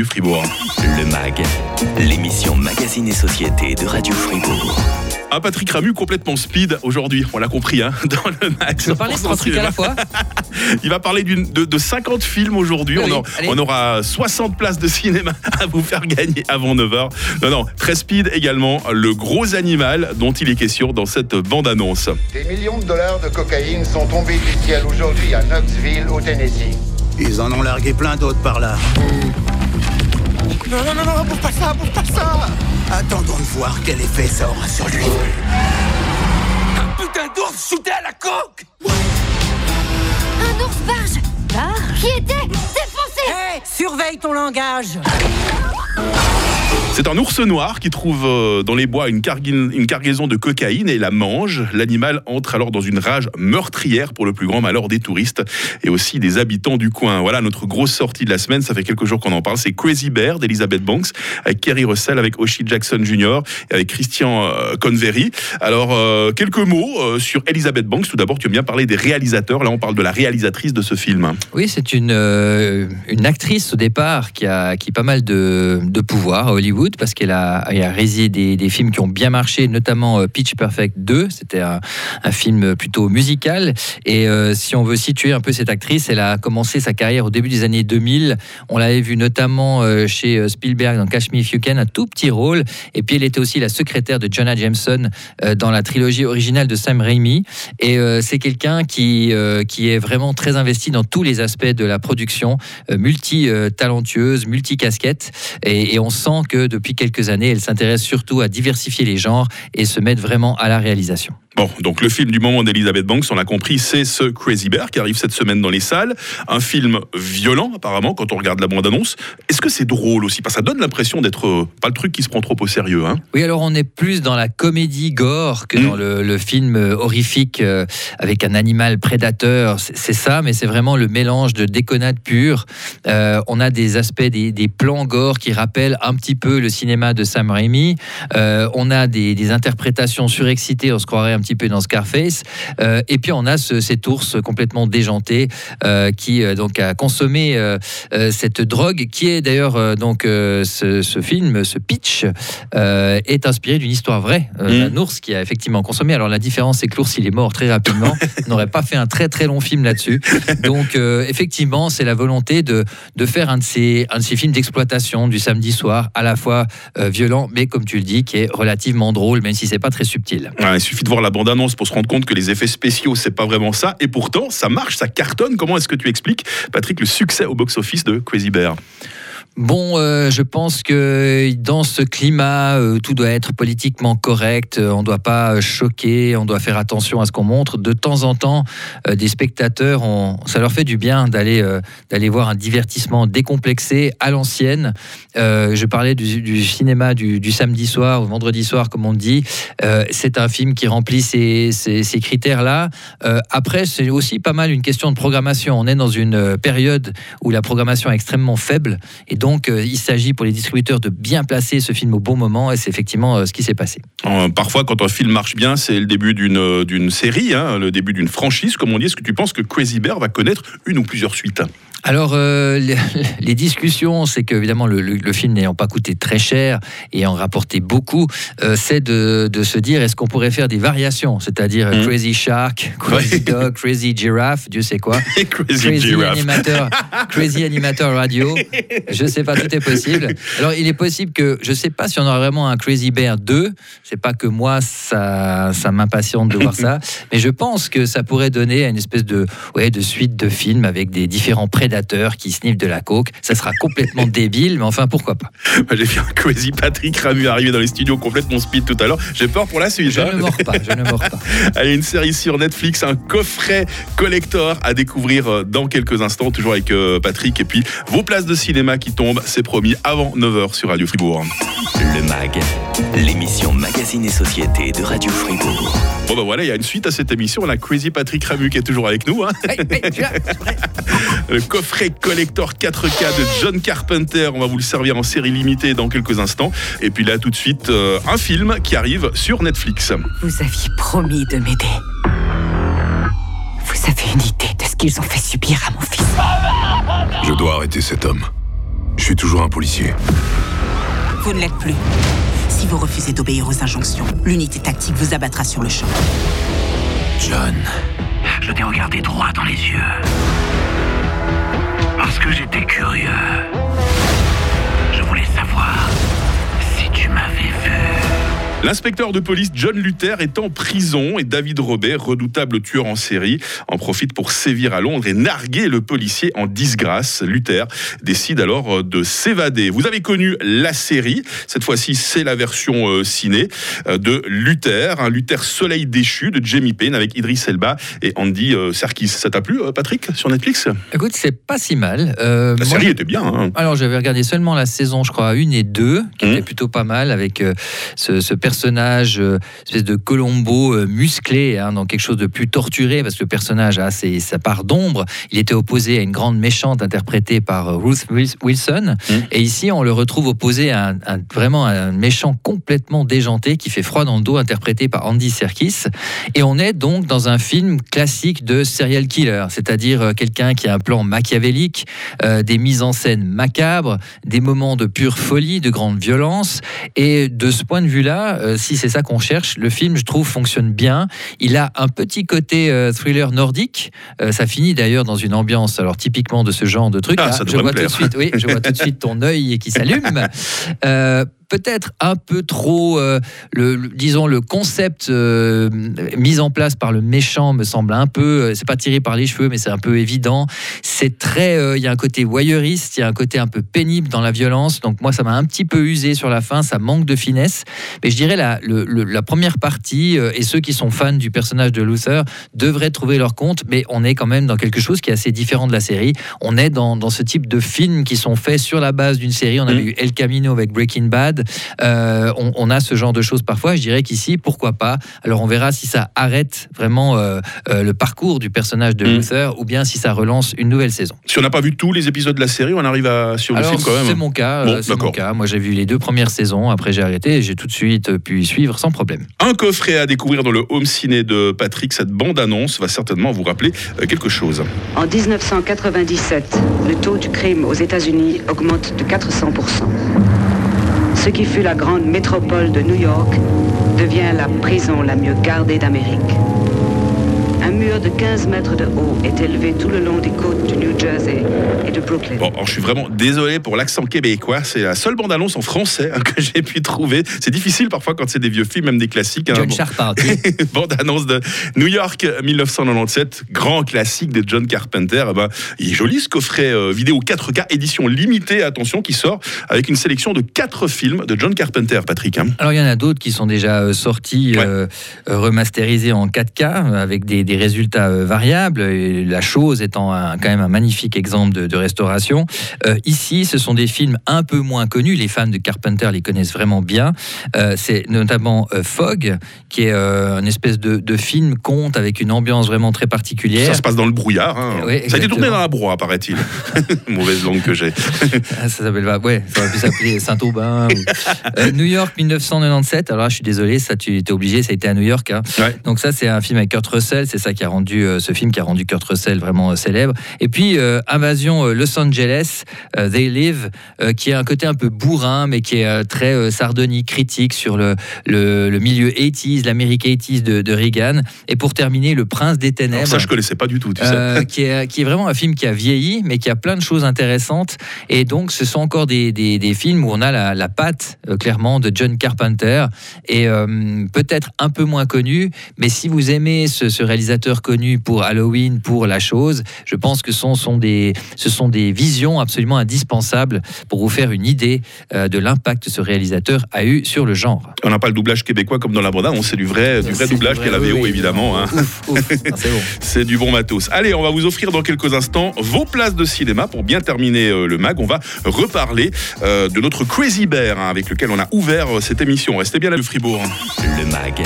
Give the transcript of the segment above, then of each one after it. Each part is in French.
du Fribourg. Le MAG, l'émission Magazine et Société de Radio Fribourg. Un Patrick Ramu complètement speed aujourd'hui, on l'a compris, hein, dans le Max. Je peux parler de trois trucs à la fois Il va parler d'une- de, de 50 films aujourd'hui. Oui, on aura 60 places de cinéma à vous faire gagner avant 9h. Non, non, très speed également, le gros animal dont il est question dans cette bande-annonce. Des millions de dollars de cocaïne sont tombés du ciel aujourd'hui à Knoxville, au Tennessee. Ils en ont largué plein d'autres par là. Non, non, non, non, bouffe pas ça, bouffe pas ça. Attendons de voir quel effet ça aura sur lui. Putain d'ours shooté à la coque. Un ours barge. Qui était défoncé. Hé Surveille ton langage C'est un ours noir qui trouve euh, dans les bois une, cargaison de cocaïne et la mange. L'animal entre alors dans une rage meurtrière pour le plus grand malheur des touristes et aussi des habitants du coin. Voilà notre grosse sortie de la semaine. Ça fait quelques jours qu'on en parle. C'est Crazy Bear d'Elizabeth Banks avec Kerry Russell, avec Oshie Jackson Jr. et avec Christian euh, Convery. Alors, euh, quelques mots sur Elizabeth Banks. Tout d'abord, tu as bien parlé des réalisateurs. Là, on parle de la réalisatrice de ce film. Oui, c'est une, une actrice au départ qui a, qui a pas mal de, de pouvoir à Hollywood parce qu'elle a, réalisé des, films qui ont bien marché, notamment euh, Pitch Perfect 2. C'était un, film plutôt musical. Et euh, si on veut situer un peu cette actrice, elle a commencé sa carrière au début des années 2000. On l'avait vue notamment euh, chez Spielberg dans Catch Me If You Can, un tout petit rôle. Et puis elle était aussi la secrétaire de Jonah Jameson dans la trilogie originale de Sam Raimi. Et c'est quelqu'un qui, qui est vraiment très investi dans tous les aspects de la production, multi-talentueuse, multi-casquette. Et, et on sent que depuis quelques années, elle s'intéresse surtout à diversifier les genres et se mettre vraiment à la réalisation. Bon, donc le film du moment d'Elizabeth Banks, on l'a compris, c'est ce Crazy Bear qui arrive cette semaine dans les salles. Un film violent, apparemment, quand on regarde la bande-annonce. Est-ce que c'est drôle aussi? Parce que ça donne l'impression d'être euh, pas le truc qui se prend trop au sérieux. Hein Oui, alors on est plus dans la comédie gore que Mm. dans le, le film euh, horrifique euh, avec un animal prédateur. C'est ça, mais c'est vraiment le mélange de déconnade pure. Euh, on a des aspects, des, des plans gore qui rappellent un petit peu le cinéma de Sam Raimi. On a des, des interprétations surexcitées, on se croirait un petit peu dans Scarface. Euh, et puis on a ce- cet ours complètement déjanté euh, qui euh, donc a consommé cette drogue, qui est d'ailleurs donc ce, ce film, ce pitch est inspiré d'une histoire vraie Mm. d'un ours qui a effectivement consommé. Alors la différence, c'est que l'ours il est mort très rapidement. On n'aurait pas fait un très très long film là-dessus. Donc effectivement, c'est la volonté de, de faire un de ces un de ces films d'exploitation du samedi soir, à la fois violent, mais comme tu le dis, qui est relativement drôle, même si c'est pas très subtil. Ouais, il suffit de voir la bande-annonce pour se rendre compte que les effets spéciaux, c'est pas vraiment ça. Et pourtant, ça marche, ça cartonne. Comment est-ce que tu expliques, Patrick, le succès au box-office de Crazy Bear Bon, euh, je pense que dans ce climat, euh, tout doit être politiquement correct. euh, on ne doit pas choquer, on doit faire attention à ce qu'on montre. De temps en temps, des spectateurs, ça leur fait du bien d'aller d'aller voir un divertissement décomplexé à l'ancienne. Je parlais du, cinéma du, samedi soir ou vendredi soir, comme on dit. C'est un film qui remplit ces, ces- ces critères-là. Après, c'est aussi pas mal une question de programmation. On est dans une période où la programmation est extrêmement faible. Et donc, euh, il s'agit pour les distributeurs de bien placer ce film au bon moment, et c'est effectivement euh, ce qui s'est passé. Euh, Parfois, quand un film marche bien, c'est le début d'une d'une série, hein, le début d'une franchise, comme on dit. Est-ce que tu penses que Crazy Bear va connaître une ou plusieurs suites? Alors, euh, les, les discussions, c'est que évidemment le, le- le film n'ayant pas coûté très cher et en rapporté beaucoup, euh, c'est de, de se dire est-ce qu'on pourrait faire des variations, c'est-à-dire euh, Mhm. Crazy Shark, Crazy Ouais. Dog, Crazy Giraffe, Dieu sait quoi. Crazy, Crazy animateur, crazy animateur radio. Je sais pas, tout est possible. Alors, il est possible que, je sais pas si on aura vraiment un Crazy Bear 2. C'est pas que moi, ça, ça m'impatiente de voir ça. Mais je pense que ça pourrait donner une espèce de, ouais, de suite de films avec des différents prédateurs qui sniffent de la coke. Ça sera complètement débile, mais enfin, pourquoi pas. J'ai vu un Crazy Patrick Ramu arriver dans les studios complètement speed tout à l'heure. J'ai peur pour la suite. Je hein. ne mords pas, je ne mords pas. Allez, une série sur Netflix, un coffret collector à découvrir euh, dans quelques instants, toujours avec euh, Patrick. Et puis, vos places de cinéma qui tombent, c'est promis, avant 9h sur Radio Fribourg. Le MAG, l'émission Magazine et Société de Radio Fribourg. Bon, bah voilà, il y a une suite à cette émission. On a Crazy Patrick Ramu qui est toujours avec nous. hein. Hey, hey, je suis là. Le coffret collector 4K de John Carpenter. On va vous le servir en série limitée dans quelques instants. Et puis là, tout de suite, euh, un film qui arrive sur Netflix. Vous aviez promis de m'aider. Vous avez une idée de ce qu'ils ont fait subir à mon fils Je dois arrêter cet homme. Je suis toujours un policier. Vous ne l'êtes plus. Si vous refusez d'obéir aux injonctions, l'unité tactique vous abattra sur le champ. John, je t'ai regardé droit dans les yeux. Parce que j'étais curieux. Je voulais savoir si tu m'avais vu. L'inspecteur de police John Luther est en prison et David Robert, redoutable tueur en série, en profite pour sévir à Londres et narguer le policier en disgrâce. Luther décide alors de s'évader. Vous avez connu la série, cette fois-ci c'est la version euh, ciné euh, de Luther, un Luther Soleil déchu de Jamie Payne avec Idris Elba et Andy euh, Serkis. Ça t'a plu Patrick sur Netflix? Écoute, c'est pas si mal. la série était bien. Hein. Alors j'avais regardé seulement la saison, je crois, une et deux, qui mmh. était plutôt pas mal avec ce, ce personnage, euh, espèce de Colombo euh, musclé, hein, dans quelque chose de plus torturé, parce que le personnage a ses, sa part d'ombre. Il était opposé à une grande méchante interprétée par euh, Ruth Wilson. Mmh. Et ici, on le retrouve opposé à un, vraiment un méchant complètement déjanté qui fait froid dans le dos, interprété par Andy Serkis. Et on est donc dans un film classique de serial killer, c'est-à-dire quelqu'un qui a un plan machiavélique, des mises en scène macabres, des moments de pure folie, de grande violence. Et de ce point de vue-là, euh, si c'est ça qu'on cherche, le film, je trouve, fonctionne bien. Il a un petit côté euh, thriller nordique. Euh, ça finit d'ailleurs dans une ambiance, alors typiquement de ce genre de truc. Ah, ça je vois tout de suite, oui, je vois tout de suite ton œil qui s'allume peut-être un peu trop, euh, le, disons, le concept euh, mis en place par le méchant me semble un peu, euh, c'est pas tiré par les cheveux, mais c'est un peu évident. C'est très, il y a un côté voyeuriste, il y a un côté un peu pénible dans la violence. Donc moi, ça m'a un petit peu usé sur la fin, ça manque de finesse. Mais je dirais la, la première partie et ceux qui sont fans du personnage de Luther devraient trouver leur compte, mais on est quand même dans quelque chose qui est assez différent de la série. On est dans, dans ce type de films qui sont faits sur la base d'une série. On avait mmh. eu El Camino avec Breaking Bad. Euh, on, a ce genre de choses parfois. Je dirais qu'ici, pourquoi pas? Alors on verra si ça arrête vraiment euh, euh, le parcours du personnage de mm. Luther ou bien si ça relance une nouvelle saison. Si on n'a pas vu tous les épisodes de la série, on arrive à sur le film quand même. C'est mon cas. c'est mon cas. Moi j'ai vu les deux premières saisons. Après j'ai arrêté et j'ai tout de suite pu suivre sans problème. Un coffret à découvrir dans le home ciné de Patrick. Cette bande annonce va certainement vous rappeler quelque chose. En 1997, le taux du crime aux États-Unis augmente de 400 ce qui fut la grande métropole de New York devient la prison la mieux gardée d'Amérique. Un mur de 15 mètres de haut est élevé tout le long des côtes du New Jersey et de Brooklyn. Bon, alors je suis vraiment désolé pour l'accent québécois. C'est la seule bande-annonce en français hein, que j'ai pu trouver. C'est difficile parfois quand c'est des vieux films, même des classiques. Hein. John Carpenter. bande-annonce de New York 1997, grand classique de John Carpenter. Eh ben, il est joli ce coffret euh, vidéo 4K, édition limitée, attention, qui sort avec une sélection de 4 films de John Carpenter, Patrick. Hein. Alors il y en a d'autres qui sont déjà euh, sortis, euh, remasterisés en 4K, avec des des résultats euh, variables, et la chose étant quand même un magnifique exemple de, restauration. Euh, ici, ce sont des films un peu moins connus, les fans de Carpenter les connaissent vraiment bien. Euh, c'est notamment Fog, qui est une espèce de, film conte avec une ambiance vraiment très particulière. Ça se passe dans le brouillard. Hein. ça a été tourné dans la broie, paraît-il. Mauvaise langue que j'ai. Ah, ça s'appelle ouais, ça aurait pu s'appeler Saint-Aubin. New York 1997. Alors là, je suis désolé, ça tu étais obligé, ça a été à New York. Hein. Donc ça, c'est un film avec Kurt Russell, c'est ça qui a rendu euh, ce film qui a rendu Kurt Russell vraiment euh, célèbre. Et puis euh, Invasion Los Angeles, They Live, qui a un côté un peu bourrin, mais qui est très sardonique, critique sur le, le, milieu 80s, l'Amérique 80s de, Reagan. Et pour terminer, Le Prince des Ténèbres. ça, je connaissais pas du tout. Tu sais. qui, est, qui est vraiment un film qui a vieilli, mais qui a plein de choses intéressantes. Et donc, ce sont encore des, des, films où on a la, la patte, clairement, de John Carpenter. Et peut-être un peu moins connu, mais si vous aimez ce, ce réalisateur, connus pour Halloween, pour la chose. Je pense que ce sont des, ce sont des visions absolument indispensables pour vous faire une idée euh, de l'impact que ce réalisateur a eu sur le genre. On n'a pas le doublage québécois comme dans la bande on sait du vrai, du vrai doublage qu'est la VO évidemment. Hein. Ah, c'est du bon matos. Allez, on va vous offrir dans quelques instants vos places de cinéma pour bien terminer euh, le mag. On va reparler euh, de notre Crazy Bear hein, avec lequel on a ouvert cette émission. Restez bien là, le Fribourg. Le mag,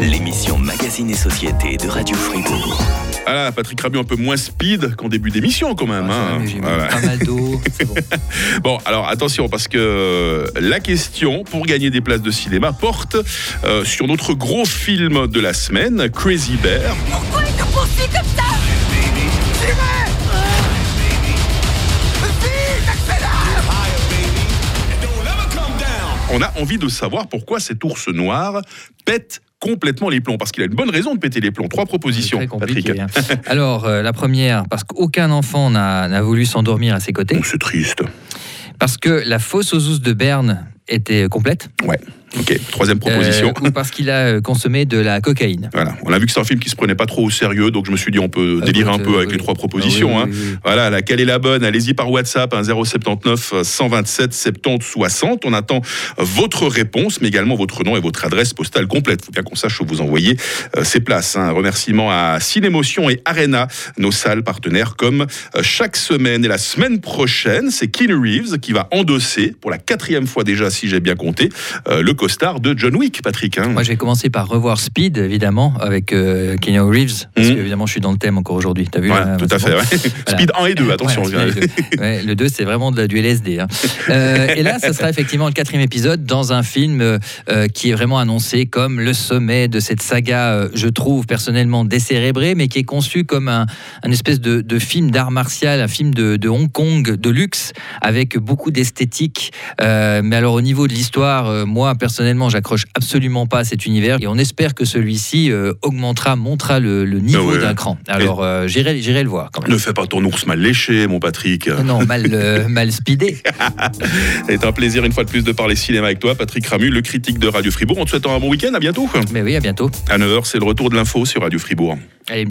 l'émission Magazine et Société de Radio Fribourg. Ah Patrick Rabu un peu moins speed qu'en début d'émission quand même. Ah, hein. Pas mal d'eau. Bon. alors attention parce que la question pour gagner des places de cinéma porte euh, sur notre gros film de la semaine, Crazy Bear. Pourquoi il te poursuit comme ça? On a envie de savoir pourquoi cet ours noir pète complètement les plombs, parce qu'il a une bonne raison de péter les plombs. Trois propositions, Patrick. hein. Alors, euh, la première, parce qu'aucun enfant n'a voulu s'endormir à ses côtés. C'est triste. Parce que la fosse aux ousses de Berne était complète. Ouais. Ok. Troisième proposition. Euh, ou parce qu'il a euh, consommé de la cocaïne. Voilà, on a vu que c'est un film qui se prenait pas trop au sérieux, donc je me suis dit on peut Ah, délirer un peu euh, avec les trois propositions. Ah, hein. Voilà, laquelle est la bonne? Allez-y par WhatsApp, hein, 079 127 70 60. On attend votre réponse, mais également votre nom et votre adresse postale complète. Il faut bien qu'on sache où vous envoyez euh, ces places. hein. Un remerciement à Cinémotion et Arena, nos salles partenaires, comme euh, chaque semaine. Et la semaine prochaine, c'est Keanu Reeves qui va endosser, pour la quatrième fois déjà, si j'ai bien compté, euh, le costard de John Wick, Patrick. hein. Moi, je vais commencer par revoir Speed, évidemment, avec euh, Keanu Reeves, parce Mhm. que évidemment, je suis dans le thème encore aujourd'hui. T'as vu Ouais, là, tout à fait. bon. ouais. Speed 1 et 2, attention. Le deux. Ouais, le 2, c'est vraiment de la- du LSD. hein. Euh, et là, ça sera effectivement le quatrième épisode dans un film euh, euh, qui est vraiment annoncé comme le sommet de cette saga, je trouve personnellement décérébrée, mais qui est conçu comme un, un espèce de, de film d'art martial, un film de, de Hong Kong, de luxe, avec beaucoup d'esthétique. Mais alors, au niveau de l'histoire, moi, personnellement, j'accroche absolument pas à cet univers. Et on espère que celui-ci euh, augmentera, montera le, le niveau Ah ouais. d'un cran. Alors, euh, j'irai j'irai le voir quand même. Ne fais pas ton ours mal léché, mon Patrick. Non, mal, euh, mal speedé. C'est un plaisir une fois de plus de parler cinéma avec toi, Patrick Ramu, le critique de Radio Fribourg. On te souhaite un bon week-end, à bientôt. Mais oui, à bientôt. À 9h, c'est le retour de l'info sur Radio Fribourg. Allez, une petite